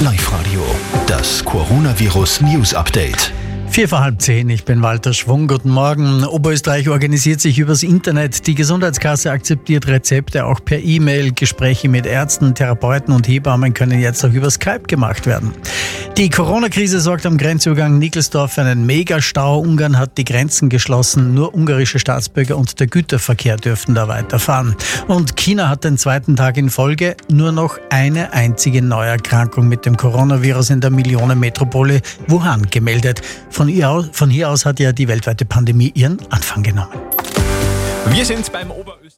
Live Radio, das Coronavirus News Update. Vier vor halb zehn, ich bin Walter Schwung. Guten Morgen. Oberösterreich organisiert sich übers Internet. Die Gesundheitskasse akzeptiert Rezepte auch per E-Mail. Gespräche mit Ärzten, Therapeuten und Hebammen können jetzt auch über Skype gemacht werden. Die Corona-Krise sorgt am Grenzübergang Nickelsdorf für einen Megastau. Ungarn hat die Grenzen geschlossen. Nur ungarische Staatsbürger und der Güterverkehr dürften da weiterfahren. Und China hat den zweiten Tag in Folge nur noch eine einzige Neuerkrankung mit dem Coronavirus in der Millionenmetropole Wuhan gemeldet. Von hier, aus, von hier aus hat ja die weltweite Pandemie ihren Anfang genommen. Wir sind beim Oberösterreich.